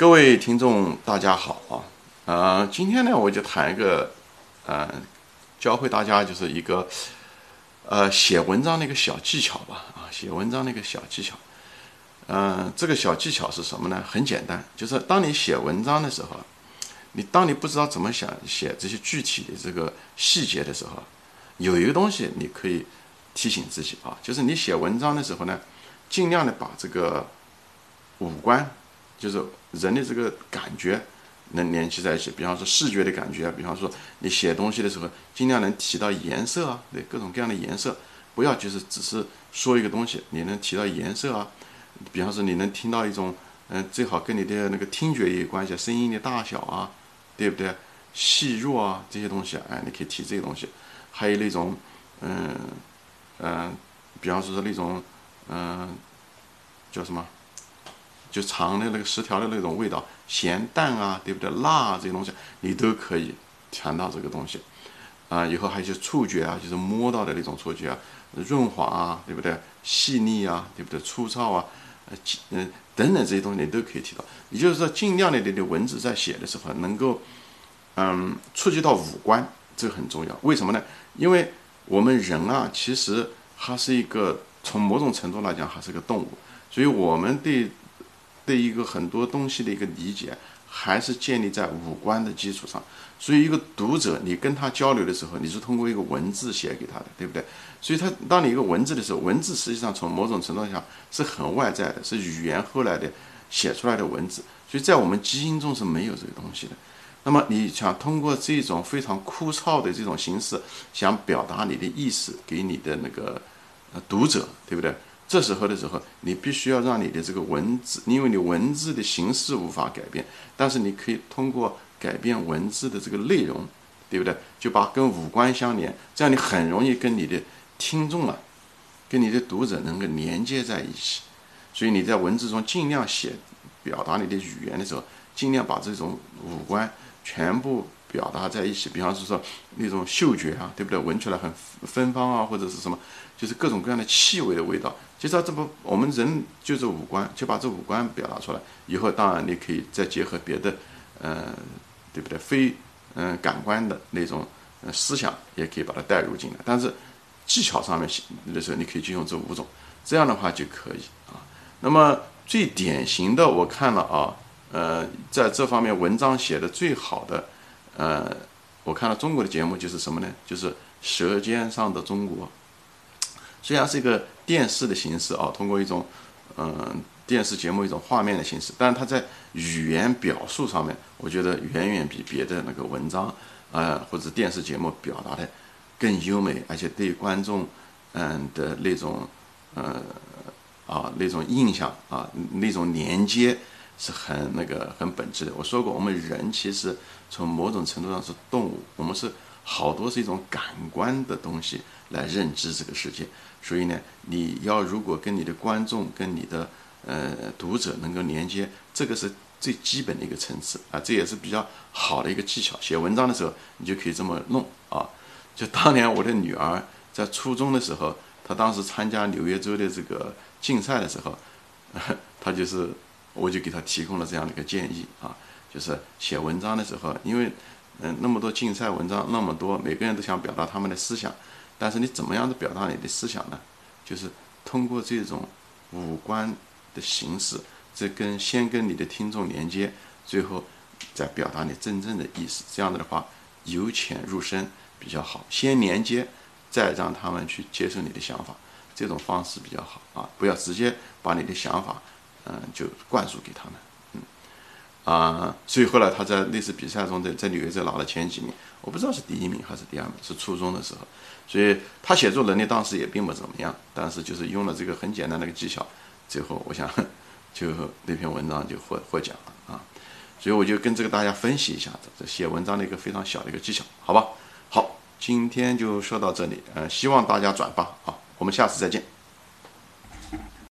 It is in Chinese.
各位听众，大家好啊！呃，今天呢，我就谈一个，呃，教会大家就是一个，呃，写文章的一个小技巧吧。啊，写文章的一个小技巧。嗯，这个小技巧是什么呢？很简单，就是当你写文章的时候，你当你不知道怎么想写这些具体的这个细节的时候，有一个东西你可以提醒自己啊，就是你写文章的时候呢，尽量的把这个五官。就是人的这个感觉能联系在一起，比方说视觉的感觉啊，比方说你写东西的时候，尽量能提到颜色啊，对各种各样的颜色，不要就是只是说一个东西，你能提到颜色啊，比方说你能听到一种，嗯，最好跟你的那个听觉也有关系，声音的大小啊，对不对？细弱啊这些东西，哎，你可以提这些东西，还有那种，嗯嗯，比方说是那种，嗯，叫什么？就尝的那个食条的那种味道，咸淡啊，对不对？辣啊这些东西，你都可以尝到这个东西，啊，以后还有一些触觉啊，就是摸到的那种触觉啊，润滑啊，对不对？细腻啊，对不对？粗糙啊，呃，嗯，等等这些东西你都可以提到。也就是说，尽量的你的文字在写的时候能够，嗯，触及到五官，这很重要。为什么呢？因为我们人啊，其实它是一个从某种程度来讲还是个动物，所以我们对。对一个很多东西的一个理解，还是建立在五官的基础上。所以，一个读者，你跟他交流的时候，你是通过一个文字写给他的，对不对？所以，他当你一个文字的时候，文字实际上从某种程度上是很外在的，是语言后来的写出来的文字。所以在我们基因中是没有这个东西的。那么，你想通过这种非常枯燥的这种形式，想表达你的意思给你的那个呃读者，对不对？这时候的时候，你必须要让你的这个文字，因为你文字的形式无法改变，但是你可以通过改变文字的这个内容，对不对？就把跟五官相连，这样你很容易跟你的听众啊，跟你的读者能够连接在一起。所以你在文字中尽量写表达你的语言的时候，尽量把这种五官全部表达在一起。比方是说那种嗅觉啊，对不对？闻出来很芬芳啊，或者是什么，就是各种各样的气味的味道。其实这不，我们人就是五官，就把这五官表达出来。以后当然你可以再结合别的，呃，对不对？非嗯感官的那种呃思想，也可以把它带入进来。但是技巧上面的时候，你可以就用这五种，这样的话就可以啊。那么最典型的，我看了啊，呃，在这方面文章写的最好的，呃，我看了中国的节目就是什么呢？就是《舌尖上的中国》。虽然是一个电视的形式啊，通过一种嗯电视节目一种画面的形式，但是它在语言表述上面，我觉得远远比别的那个文章啊或者电视节目表达的更优美，而且对观众嗯的那种呃啊那种印象啊那种连接是很那个很本质的。我说过，我们人其实从某种程度上是动物，我们是好多是一种感官的东西来认知这个世界。所以呢，你要如果跟你的观众、跟你的呃读者能够连接，这个是最基本的一个层次啊，这也是比较好的一个技巧。写文章的时候，你就可以这么弄啊。就当年我的女儿在初中的时候，她当时参加纽约州的这个竞赛的时候，她就是我就给他提供了这样的一个建议啊，就是写文章的时候，因为嗯那么多竞赛文章那么多，每个人都想表达他们的思想。但是你怎么样的表达你的思想呢？就是通过这种五官的形式，这跟先跟你的听众连接，最后再表达你真正的意思。这样子的话，由浅入深比较好。先连接，再让他们去接受你的想法，这种方式比较好啊！不要直接把你的想法，嗯，就灌输给他们。嗯啊，所以后来他在那次比赛中，在在纽约州拿了前几名，我不知道是第一名还是第二名，是初中的时候。所以他写作能力当时也并不怎么样，但是就是用了这个很简单的一个技巧，最后我想 就那篇文章就获获奖了啊。所以我就跟这个大家分析一下这写文章的一个非常小的一个技巧，好吧？好，今天就说到这里，呃，希望大家转发啊，我们下次再见。